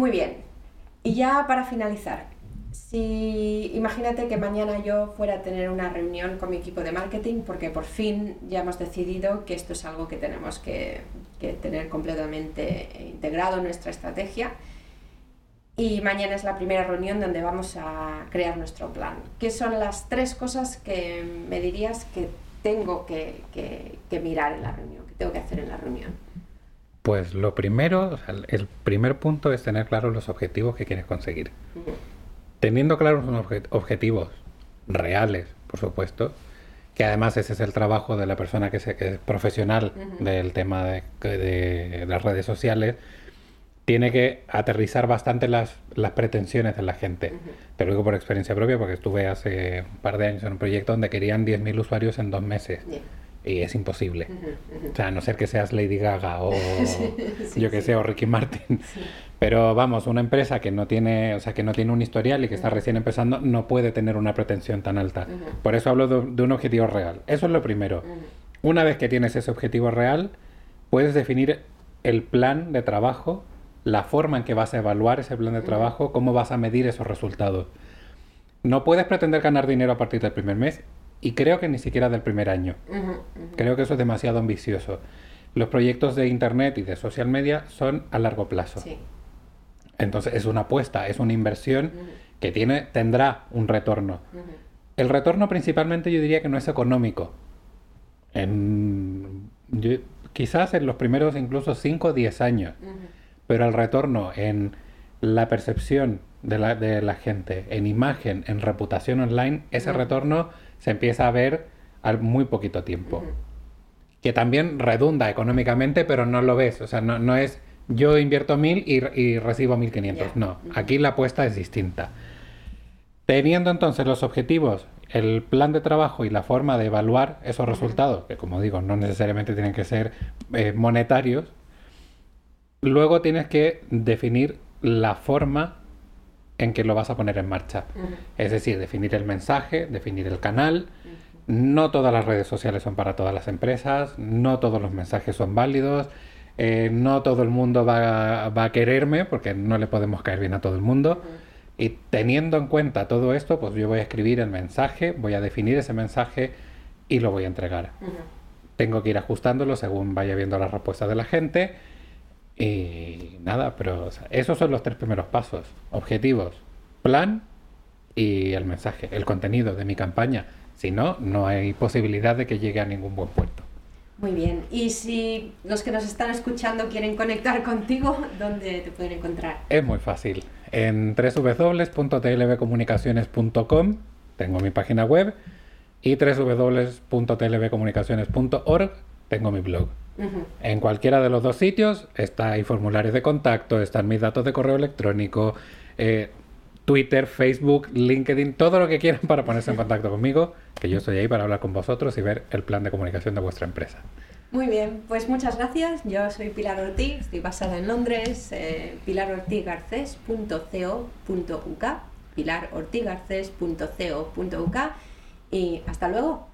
Muy bien. Y ya para finalizar, si imagínate que mañana yo fuera a tener una reunión con mi equipo de marketing porque por fin ya hemos decidido que esto es algo que tenemos que, tener completamente integrado en nuestra estrategia y mañana es la primera reunión donde vamos a crear nuestro plan. ¿Qué son las tres cosas que me dirías que tengo que, que, mirar en la reunión, que tengo que hacer en la reunión? Pues lo primero, el primer punto es tener claros los objetivos que quieres conseguir. Teniendo claros unos objetivos reales, por supuesto, que además ese es el trabajo de la persona que, es profesional del tema de, de, las redes sociales, tiene que aterrizar bastante las, las pretensiones de la gente. Te lo digo por experiencia propia porque estuve hace un par de años en un proyecto donde querían 10.000 usuarios en dos meses. Y es imposible. O sea, a no ser que seas Lady Gaga o yo que sé, o Ricky Martin. Pero vamos, una empresa que no tiene, o sea, que no tiene un historial y que está recién empezando, no puede tener una pretensión tan alta. Por eso hablo de, de, un objetivo real. Eso es lo primero. Una vez que tienes ese objetivo real, puedes definir el plan de trabajo, la forma en que vas a evaluar ese plan de trabajo, cómo vas a medir esos resultados. No puedes pretender ganar dinero a partir del primer mes y creo que ni siquiera del primer año. Creo que eso es demasiado ambicioso. Los proyectos de Internet y de social media son a largo plazo. Entonces es una apuesta, es una inversión que tiene, tendrá un retorno. El retorno principalmente yo diría que no es económico. En, quizás en los primeros incluso 5 o 10 años. Pero el retorno en la percepción de la, de la gente, en imagen, en reputación online, ese retorno se empieza a ver al muy poquito tiempo. Que también redunda económicamente, pero no lo ves. O sea, no, no es yo invierto mil y, y recibo mil quinientos. No, aquí la apuesta es distinta. Teniendo entonces los objetivos, el plan de trabajo y la forma de evaluar esos resultados, que como digo, no necesariamente tienen que ser eh, monetarios, luego tienes que definir la forma en que lo vas a poner en marcha. Es decir, definir el mensaje, definir el canal. No todas las redes sociales son para todas las empresas, no todos los mensajes son válidos, eh, no todo el mundo va, a quererme porque no le podemos caer bien a todo el mundo. Y teniendo en cuenta todo esto, pues yo voy a escribir el mensaje, voy a definir ese mensaje y lo voy a entregar. Tengo que ir ajustándolo según vaya viendo la respuesta de la gente y nada, pero esos son los tres primeros pasos. Objetivos, plan y el mensaje, el contenido de mi campaña. Si no, no hay posibilidad de que llegue a ningún buen puerto. Muy bien. Y si los que nos están escuchando quieren conectar contigo, ¿dónde te pueden encontrar? Es muy fácil. En www.tlbcomunicaciones.com tengo mi página web y www.tlbcomunicaciones.org tengo mi blog. En cualquiera de los dos sitios está hay formularios de contacto, están mis datos de correo electrónico, eh, Twitter, Facebook, LinkedIn, todo lo que quieran para ponerse en contacto conmigo, que yo estoy ahí para hablar con vosotros y ver el plan de comunicación de vuestra empresa. Muy bien, pues muchas gracias. Yo soy Pilar Ortiz, estoy basada en Londres, eh, pilarortigarces.co.uk, pilarortigarces.co.uk y hasta luego.